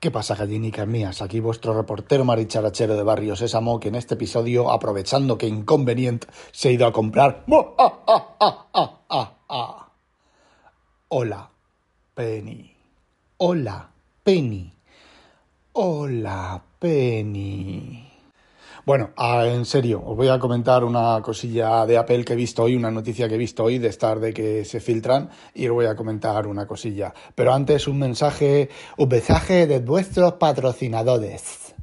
¿Qué pasa, gallinicas mías? Aquí vuestro reportero maricharachero de Barrio Sésamo, que en este episodio, aprovechando que Inconvenient se ha ido a comprar... ¡Ah, ah, ah, Hola, Penny. Hola, Penny. Hola, Penny. Bueno, ah, en serio, os voy a comentar una cosilla de Apple que he visto hoy, una noticia que he visto hoy de estar de que se filtran y os voy a comentar una cosilla. Pero antes un mensaje, un mensaje de vuestros patrocinadores.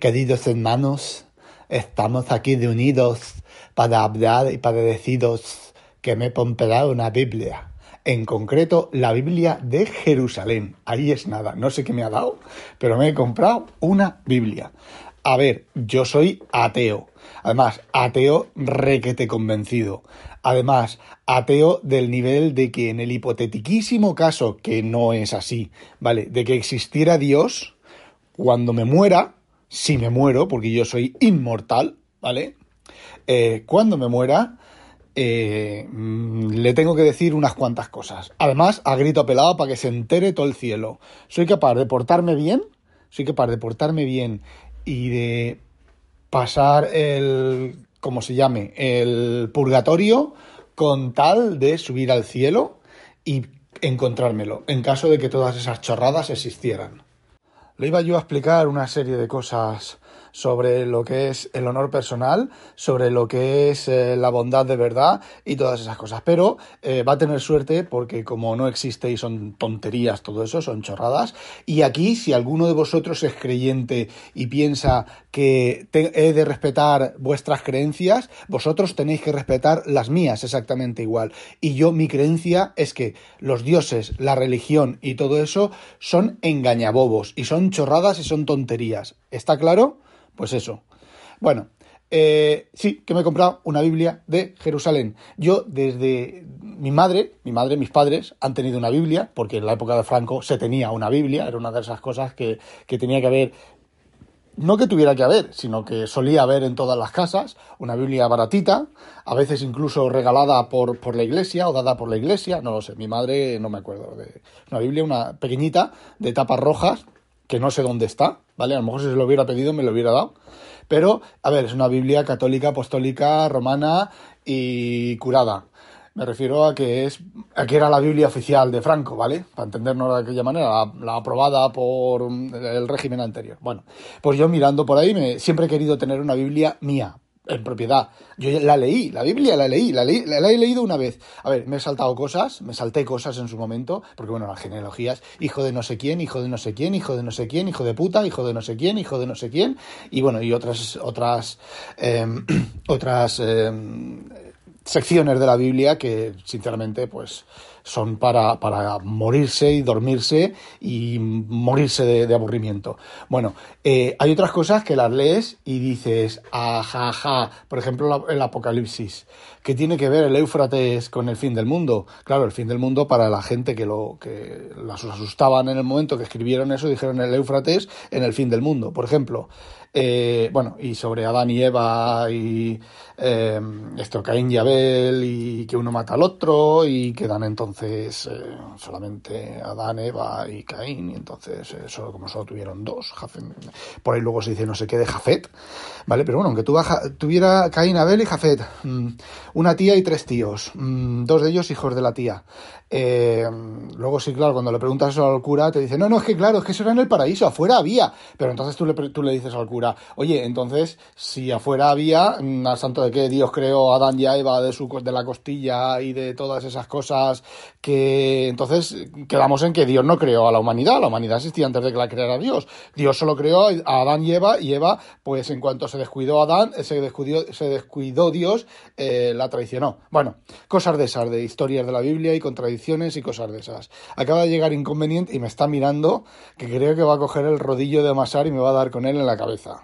Queridos hermanos, estamos aquí de unidos para hablar y para deciros que me he comprado una Biblia. En concreto, la Biblia de Jerusalén. Ahí es nada, no sé qué me ha dado, pero me he comprado una Biblia. A ver, yo soy ateo. Además, ateo requete convencido. Además, ateo del nivel de que en el hipotetiquísimo caso, que no es así, ¿vale? De que existiera Dios, cuando me muera, si me muero, porque yo soy inmortal, ¿vale? Eh, cuando me muera, eh, le tengo que decir unas cuantas cosas. Además, a grito pelado para que se entere todo el cielo. Soy capaz de portarme bien, soy capaz de portarme bien y de pasar el, como se llame, el purgatorio con tal de subir al cielo y encontrármelo, en caso de que todas esas chorradas existieran. Le iba yo a explicar una serie de cosas sobre lo que es el honor personal, sobre lo que es eh, la bondad de verdad y todas esas cosas. Pero eh, va a tener suerte porque como no existe y son tonterías todo eso, son chorradas. Y aquí, si alguno de vosotros es creyente y piensa que he de respetar vuestras creencias, vosotros tenéis que respetar las mías exactamente igual. Y yo, mi creencia es que los dioses, la religión y todo eso son engañabobos y son chorradas y son tonterías. ¿Está claro? Pues eso. Bueno, eh, sí, que me he comprado una Biblia de Jerusalén. Yo desde mi madre, mi madre, mis padres han tenido una Biblia, porque en la época de Franco se tenía una Biblia, era una de esas cosas que, que tenía que haber, no que tuviera que haber, sino que solía haber en todas las casas, una Biblia baratita, a veces incluso regalada por, por la iglesia o dada por la iglesia, no lo sé, mi madre no me acuerdo, de una Biblia, una pequeñita, de tapas rojas, que no sé dónde está, ¿vale? A lo mejor si se lo hubiera pedido me lo hubiera dado. Pero, a ver, es una Biblia católica, apostólica, romana y curada. Me refiero a que es a que era la Biblia oficial de Franco, ¿vale? Para entendernos de aquella manera, la, aprobada por el régimen anterior. Bueno, pues yo mirando por ahí me, siempre he querido tener una Biblia mía, en propiedad. Yo la leí, la Biblia la leí, la, leí, la, he leído una vez. A ver, me he saltado cosas, me salté cosas en su momento, porque bueno, las genealogías, hijo de no sé quién, hijo de no sé quién, hijo de no sé quién, hijo de puta, hijo de no sé quién, hijo de no sé quién, y bueno, y otras, otras, em, otras em, secciones de la Biblia que, sinceramente, pues son para, para morirse y dormirse y morirse de, aburrimiento. Bueno, eh, hay otras cosas que las lees y dices, ajaja, por ejemplo, el Apocalipsis. ¿Qué tiene que ver el Éufrates con el fin del mundo? Claro, el fin del mundo para la gente que lo que las asustaban en el momento que escribieron eso, dijeron el Éufrates en el fin del mundo. Por ejemplo, eh, bueno, y sobre Adán y Eva y eh, esto, Caín y Abel y que uno mata al otro y quedan entonces eh, solamente Adán, Eva y Caín y entonces eso como solo tuvieron dos, por ahí luego se dice no sé qué de Jafet, ¿vale? Pero bueno, aunque tuviera Caín, Abel y Jafet, mm, una tía y tres tíos, mm, dos de ellos hijos de la tía. luego sí, claro, cuando le preguntas eso al cura te dice, no, no, es que claro, es que eso era en el paraíso, afuera había, pero entonces tú le, tú le dices al cura, Oye, entonces, si afuera había, mm, al santo de que Dios creó a Adán y a Eva de, su, de la costilla y de todas esas cosas, que entonces quedamos en que Dios no creó a la humanidad, la humanidad existía antes de que la creara Dios. Dios solo creó a Adán y Eva, y Eva, pues en cuanto se descuidó Adán, se descuidó, se descuidó Dios, eh, la traicionó. Bueno, cosas de esas, de historias de la Biblia y contradicciones y cosas de esas. Acaba de llegar inconveniente y me está mirando que creo que va a coger el rodillo de amasar y me va a dar con él en la cabeza.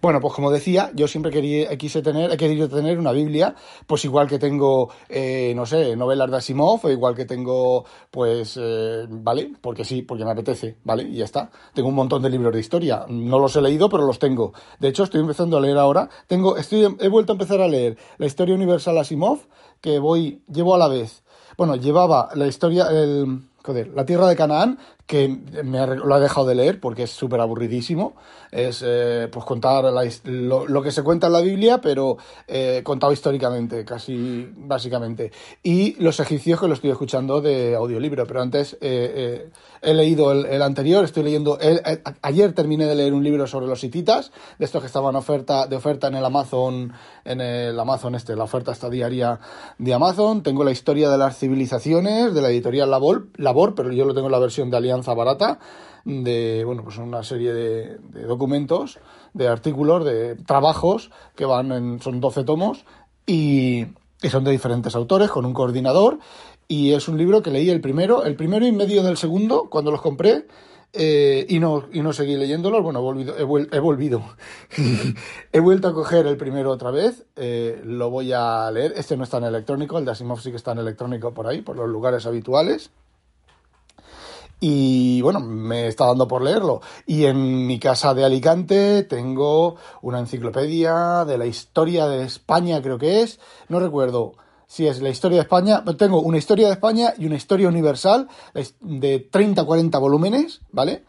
Bueno, pues como decía, yo siempre quería, quise tener, he querido tener una Biblia, pues igual que tengo, eh, no sé, novelas de Asimov, o igual que tengo, pues, eh, ¿vale? Porque sí, porque me apetece, ¿vale? Y ya está. Tengo un montón de libros de historia. No los he leído, pero los tengo. De hecho, estoy empezando a leer ahora. Tengo, estoy, he vuelto a empezar a leer la historia universal Asimov, que voy, llevo a la vez. Bueno, llevaba la historia, el, joder, La Tierra de Canaán, que me lo he dejado de leer porque es súper aburridísimo. Es eh, pues contar lo, que se cuenta en la Biblia, pero eh, contado históricamente, casi básicamente. Y los egipcios que lo estoy escuchando de audiolibro, pero antes eh, he leído el, anterior, estoy leyendo. ayer terminé de leer un libro sobre los hititas, de estos que estaban oferta, de oferta en el Amazon, en el Amazon este, la oferta esta diaria de Amazon. Tengo la historia de las civilizaciones, de la editorial Labor, Pero yo lo tengo en la versión de Alianza Barata, de, bueno, pues una serie de, documentos, de artículos, de trabajos que van en, son 12 tomos y, son de diferentes autores con un coordinador y es un libro que leí el primero, el primero y medio del segundo cuando los compré eh, y, no, y no seguí leyéndolos. Bueno, he volvido, he, volvido. he vuelto a coger el primero otra vez. Eh, lo voy a leer. Este no está en electrónico, el de Asimov sí que está en electrónico por ahí, por los lugares habituales. Y bueno, me está dando por leerlo. Y en mi casa de Alicante tengo una enciclopedia de la historia de España, creo que es. No recuerdo si es la historia de España. Tengo una historia de España y una historia universal de 30-40 volúmenes, ¿vale?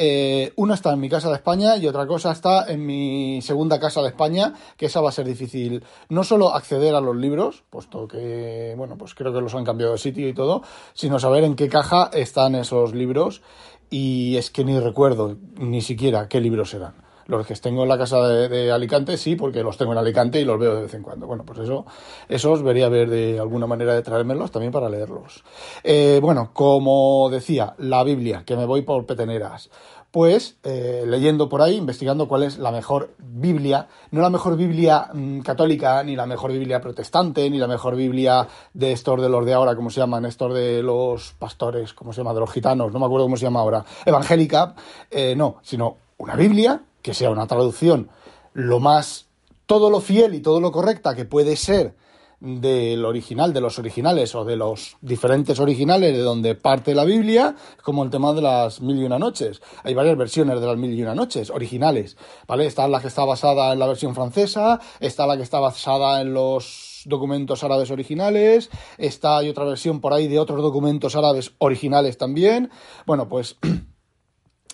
Eh, una está en mi casa de España y otra cosa está en mi segunda casa de España, que esa va a ser difícil no solo acceder a los libros, puesto que, bueno, pues creo que los han cambiado de sitio y todo, sino saber en qué caja están esos libros y es que ni recuerdo ni siquiera qué libros eran. Los que tengo en la casa de, Alicante, sí, porque los tengo en Alicante y los veo de vez en cuando. Bueno, pues eso, esos vería ver de alguna manera de traérmelos también para leerlos. Eh, bueno, como decía, la Biblia, que me voy por peteneras pues eh, leyendo por ahí, investigando cuál es la mejor Biblia, no la mejor Biblia mm, católica, ni la mejor Biblia protestante, ni la mejor Biblia de estos de los de ahora, como se llaman, estos de los pastores, ¿cómo se llama? De los gitanos, no me acuerdo cómo se llama ahora, evangélica, eh, no, sino una Biblia que sea una traducción lo más, todo lo fiel y todo lo correcta que puede ser del original, de los originales o de los diferentes originales de donde parte la Biblia, como el tema de las mil y una noches. Hay varias versiones de las mil y una noches, originales, ¿vale? Está la que está basada en la versión francesa, está la que está basada en los documentos árabes originales, está hay otra versión por ahí de otros documentos árabes originales también. Bueno, pues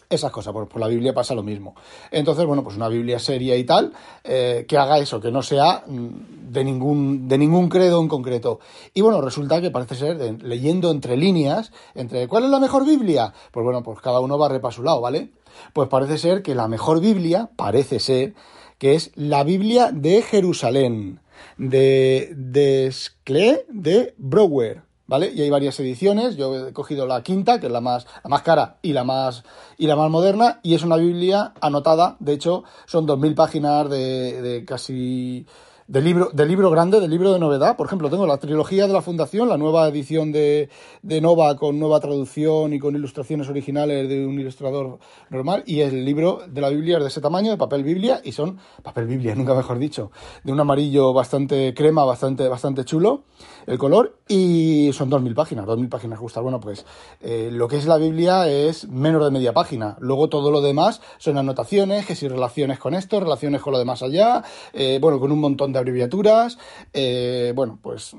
esas cosas. Por, por, la Biblia pasa lo mismo. Entonces, bueno, pues una Biblia seria y tal, eh, que haga eso, que no sea mm, de ningún, de ningún credo en concreto. Y bueno, resulta que parece ser, leyendo entre líneas, entre ¿cuál es la mejor Biblia? Pues bueno, pues cada uno va a su lado, ¿vale? Pues parece ser que la mejor Biblia, parece ser, que es la Biblia de Jerusalén, de, de Sclé de Brouwer. ¿Vale? Y hay varias ediciones, yo he cogido la quinta, que es la más, la más cara y la más, y la más moderna, y es una Biblia anotada, de hecho, son 2.000 páginas de, de casi de libro, de libro grande, de libro de novedad. Por ejemplo, tengo la trilogía de la Fundación, la nueva edición de, de Nova con nueva traducción y con ilustraciones originales de un ilustrador normal. Y el libro de la Biblia es de ese tamaño, de papel Biblia, y son papel Biblia, nunca mejor dicho, de un amarillo bastante crema, bastante, bastante chulo el color. Y son 2.000 páginas, 2.000 páginas justas. Bueno, pues eh, lo que es la Biblia es menos de media página. Luego todo lo demás son anotaciones, que si relaciones con esto, relaciones con lo demás allá, eh, bueno, con un montón de abreviaturas. Eh, bueno, pues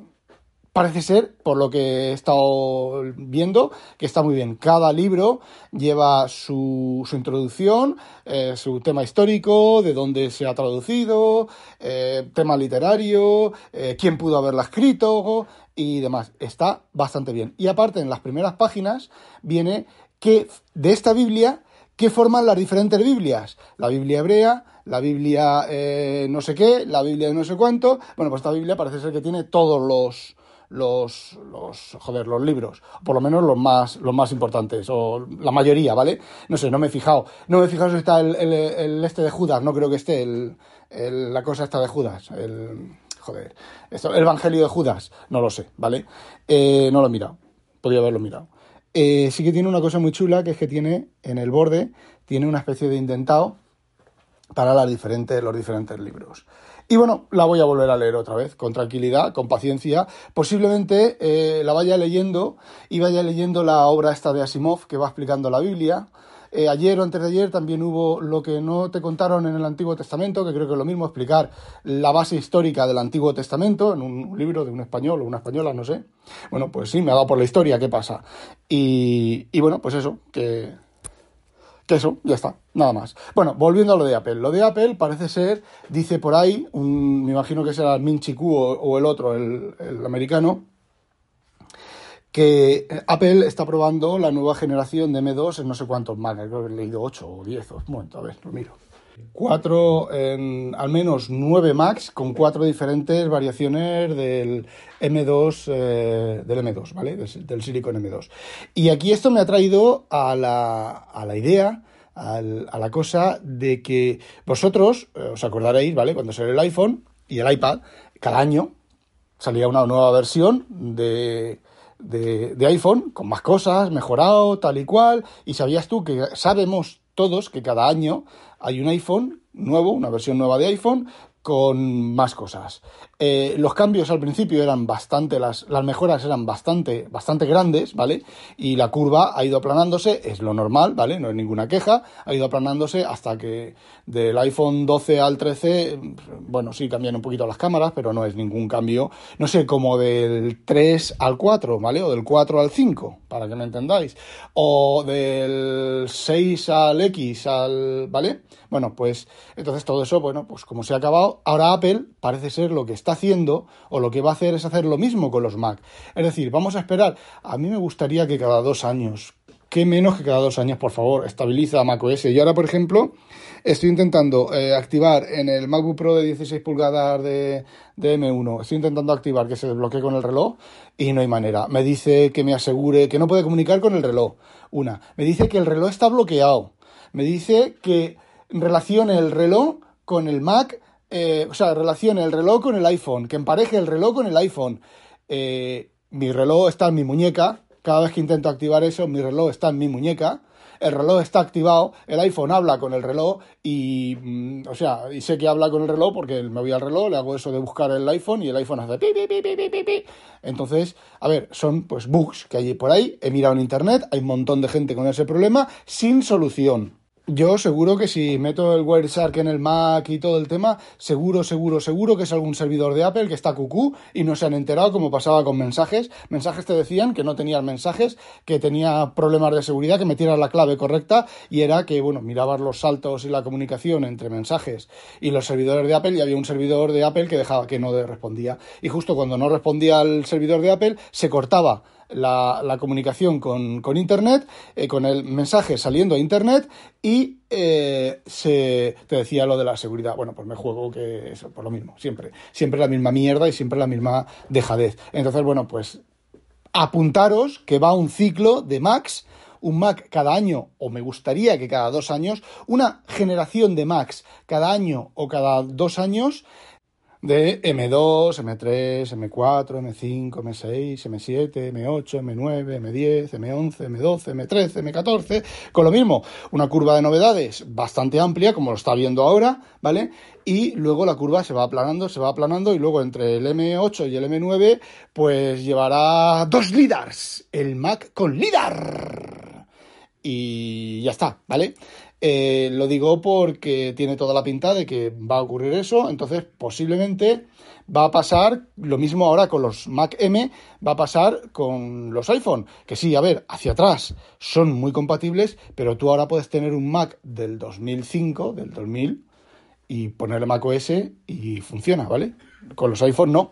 parece ser, por lo que he estado viendo, que está muy bien. Cada libro lleva su, introducción, eh, su tema histórico, de dónde se ha traducido, eh, tema literario, quién pudo haberla escrito y demás. Está bastante bien. Y aparte, en las primeras páginas viene que de esta Biblia, ¿qué forman las diferentes Biblias? La Biblia hebrea, la Biblia eh, no sé qué, la Biblia no sé cuánto. Bueno, pues esta Biblia parece ser que tiene todos los los, los joder, los libros, por lo menos los más, los más importantes, o la mayoría, ¿vale? No sé, no me he fijado, no me he fijado si está el, el, este de Judas, no creo que esté el, la cosa esta de Judas, el, joder, esto, el Evangelio de Judas, no lo sé, ¿vale? Eh, no lo he mirado, podría haberlo mirado. Eh, sí que tiene una cosa muy chula, que es que tiene en el borde, tiene una especie de indentado para diferentes, los diferentes libros. Y bueno, la voy a volver a leer otra vez, con tranquilidad, con paciencia. Posiblemente eh, la vaya leyendo y vaya leyendo la obra esta de Asimov que va explicando la Biblia. Eh, ayer o antes de ayer también hubo lo que no te contaron en el Antiguo Testamento, que creo que es lo mismo explicar la base histórica del Antiguo Testamento en un libro de un español o una española, no sé. Bueno, pues sí, me ha dado por la historia qué pasa. Y, bueno, pues eso, que, que eso, ya está, nada más. Bueno, volviendo a lo de Apple. Lo de Apple parece ser, dice por ahí, me imagino que será el Min Chiku o, el otro, el, americano, que Apple está probando la nueva generación de M2 en no sé cuántos Mac, creo que he leído 8 o 10. Un momento, a ver, lo miro. Cuatro, en, al menos nueve Macs con cuatro diferentes variaciones del M2, eh, del M2, ¿vale? Del, Silicon M2. Y aquí esto me ha traído a la, a la idea, a la cosa de que vosotros, eh, os acordaréis, ¿vale? Cuando salió el iPhone y el iPad, cada año salía una nueva versión de, de, iPhone con más cosas, mejorado, tal y cual, y sabías tú que sabemos todos que cada año hay un iPhone nuevo, una versión nueva de iPhone con más cosas. Eh, los cambios al principio eran bastante, las, las mejoras eran bastante, bastante grandes, ¿vale? Y la curva ha ido aplanándose, es lo normal, ¿vale? No hay ninguna queja, ha ido aplanándose hasta que del iPhone 12 al 13, bueno, sí cambian un poquito las cámaras, pero no es ningún cambio, no sé, como del 3 al 4, ¿vale? O del 4 al 5, para que me entendáis. O del 6 al X al, ¿vale? Bueno, pues entonces todo eso, bueno, pues como se ha acabado, ahora Apple parece ser lo que está haciendo o lo que va a hacer es hacer lo mismo con los Mac. Es decir, vamos a esperar. A mí me gustaría que cada dos años, qué menos que cada dos años, por favor, estabiliza macOS. Y ahora, por ejemplo, estoy intentando eh, activar en el MacBook Pro de 16 pulgadas de, de, M1, estoy intentando activar que se desbloquee con el reloj y no hay manera. Me dice que me asegure que no puede comunicar con el reloj. Una. Me dice que el reloj está bloqueado. Me dice que relacione el reloj con el Mac, eh, o sea, relacione el reloj con el iPhone, que empareje el reloj con el iPhone. Eh, mi reloj está en mi muñeca, cada vez que intento activar eso, mi reloj está en mi muñeca, el reloj está activado, el iPhone habla con el reloj y, mm, o sea, y sé que habla con el reloj porque me voy al reloj, le hago eso de buscar el iPhone y el iPhone hace pi, pi, pi, pi, pi. Entonces, a ver, son pues bugs que hay por ahí, he mirado en internet, hay un montón de gente con ese problema sin solución. Yo seguro que si meto el Wireshark en el Mac y todo el tema, seguro, seguro, seguro que es algún servidor de Apple que está cucú y no se han enterado como pasaba con mensajes. Mensajes te decían que no tenían mensajes, que tenía problemas de seguridad, que metieras la clave correcta y era que, bueno, mirabas los saltos y la comunicación entre mensajes y los servidores de Apple y había un servidor de Apple que dejaba que no respondía. Y justo cuando no respondía al servidor de Apple, se cortaba la, comunicación con, Internet, eh, con el mensaje saliendo a Internet y eh, se te decía lo de la seguridad. Bueno, pues me juego que eso, por lo mismo, siempre. Siempre la misma mierda y siempre la misma dejadez. Entonces, bueno, pues apuntaros que va un ciclo de Macs un Mac cada año, o me gustaría que cada dos años, una generación de Macs cada año o cada dos años, de M2, M3, M4, M5, M6, M7, M8, M9, M10, M11, M12, M13, M14, con lo mismo, una curva de novedades bastante amplia, como lo está viendo ahora, ¿vale? Y luego la curva se va aplanando, se va aplanando, y luego entre el M8 y el M9, pues llevará dos LIDARs, el Mac con LIDAR. Y ya está, ¿vale? Eh, lo digo porque tiene toda la pinta de que va a ocurrir eso, entonces posiblemente va a pasar lo mismo ahora con los Mac M, va a pasar con los iPhone, que sí, a ver, hacia atrás son muy compatibles, pero tú ahora puedes tener un Mac del 2005, del 2000, y ponerle Mac OS y funciona, ¿vale? Con los iPhone no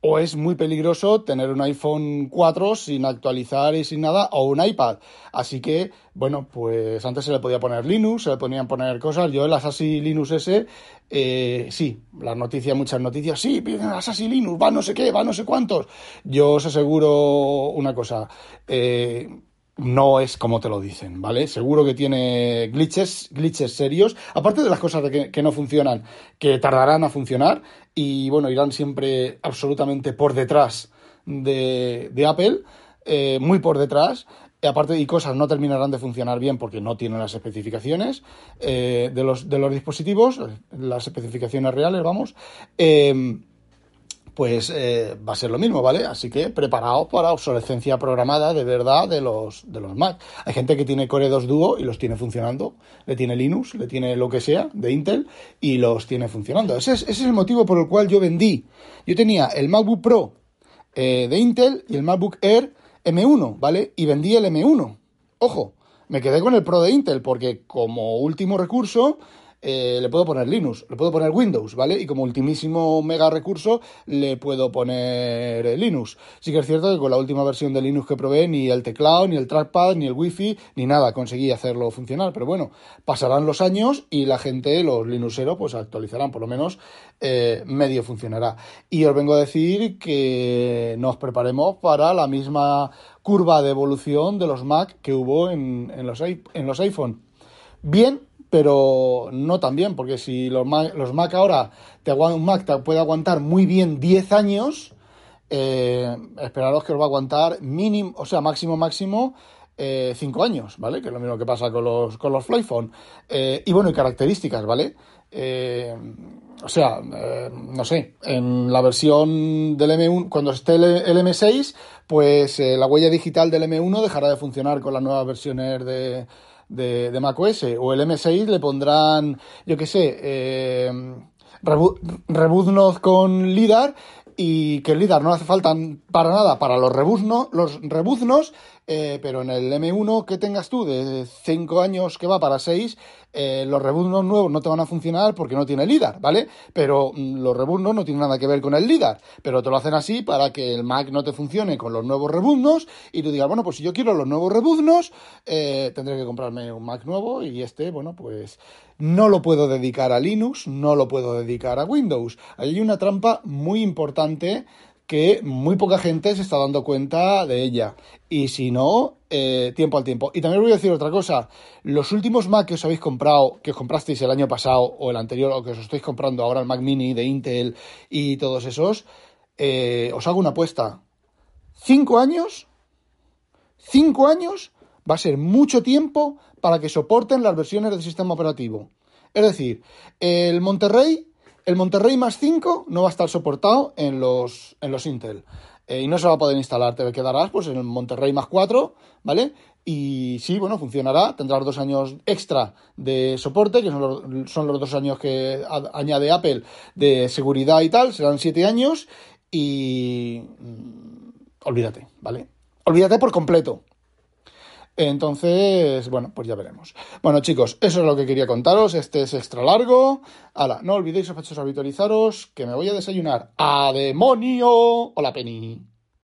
o es muy peligroso tener un iPhone 4 sin actualizar y sin nada, o un iPad. Así que, bueno, pues antes se le podía poner Linux, se le podían poner cosas. Yo el Assassin Linux S, eh, sí, las noticias, muchas noticias, sí, piden Assassin Linux, va no sé qué, va no sé cuántos. Yo os aseguro una cosa, eh, no es como te lo dicen, ¿vale? Seguro que tiene glitches, glitches serios, aparte de las cosas que, no funcionan, que tardarán a funcionar y bueno, irán siempre absolutamente por detrás de, Apple, eh, muy por detrás. Aparte, y cosas no terminarán de funcionar bien porque no tienen las especificaciones eh, de, los, de los dispositivos, las especificaciones reales, vamos. Eh, pues eh, va a ser lo mismo, ¿vale? Así que preparaos para obsolescencia programada de verdad de los, de los Mac. Hay gente que tiene Core 2 Duo y los tiene funcionando, le tiene Linux, le tiene lo que sea de Intel y los tiene funcionando. Ese es, ese es el motivo por el cual yo vendí. Yo tenía el MacBook Pro eh, de Intel y el MacBook Air M1, ¿vale? Y vendí el M1. Ojo, me quedé con el Pro de Intel porque como último recurso eh, le puedo poner Linux, le puedo poner Windows, ¿vale? Y como ultimísimo mega recurso le puedo poner eh, Linux. Sí que es cierto que con la última versión de Linux que probé, ni el teclado, ni el trackpad, ni el wifi, ni nada conseguí hacerlo funcionar. Pero bueno, pasarán los años y la gente, los Linuxeros, pues actualizarán, por lo menos eh, medio funcionará. Y os vengo a decir que nos preparemos para la misma curva de evolución de los Mac que hubo en, los, en los iPhone. Bien, pero no tan bien, porque si los Mac, los Mac ahora, te, un Mac te puede aguantar muy bien 10 años, eh, esperaros que os va a aguantar mínimo, o sea, máximo, máximo, 5 eh, años, ¿vale? Que es lo mismo que pasa con los, con los Flyphone. Eh, y bueno, y características, ¿vale? Eh, o sea, no sé, en la versión del M1, cuando esté el, el M6, pues la huella digital del M1 dejará de funcionar con las nuevas versiones de, de, de macOS o el M6 le pondrán, yo qué sé, eh, rebuznos con LIDAR y que el LIDAR no hace falta para nada para los rebuznos, los rebuznos eh, pero en el M1 que tengas tú de 5 años que va para 6, eh, los rebuznos nuevos no te van a funcionar porque no tiene LIDAR, ¿vale? Pero mm, los rebuznos no tienen nada que ver con el LIDAR, pero te lo hacen así para que el Mac no te funcione con los nuevos rebuznos y tú digas, bueno, pues si yo quiero los nuevos rebuznos, eh, tendré que comprarme un Mac nuevo y este, bueno, pues no lo puedo dedicar a Linux, no lo puedo dedicar a Windows. Hay una trampa muy importante que muy poca gente se está dando cuenta de ella. Y si no, eh, tiempo al tiempo. Y también voy a decir otra cosa. Los últimos Mac que os habéis comprado, que os comprasteis el año pasado o el anterior, o que os estáis comprando ahora el Mac Mini de Intel y todos esos, eh, os hago una apuesta. Cinco años, cinco años va a ser mucho tiempo para que soporten las versiones del sistema operativo. Es decir, el Monterrey el Monterrey más 5 no va a estar soportado en los, en los Intel. Eh, y no se va a poder instalar. Te quedarás pues, en el Monterrey más 4, ¿vale? Y sí, bueno, funcionará. Tendrás dos años extra de soporte, que son los, son los dos años que añade Apple de seguridad y tal. Serán siete años. Y. Mm, olvídate, ¿vale? Olvídate por completo. Entonces, bueno, pues ya veremos. Bueno, chicos, eso es lo que quería contaros. Este es extra largo. Ahora, no olvidéis, sospechosos, habitualizaros, que me voy a desayunar. ¡A demonio! Hola, Penny.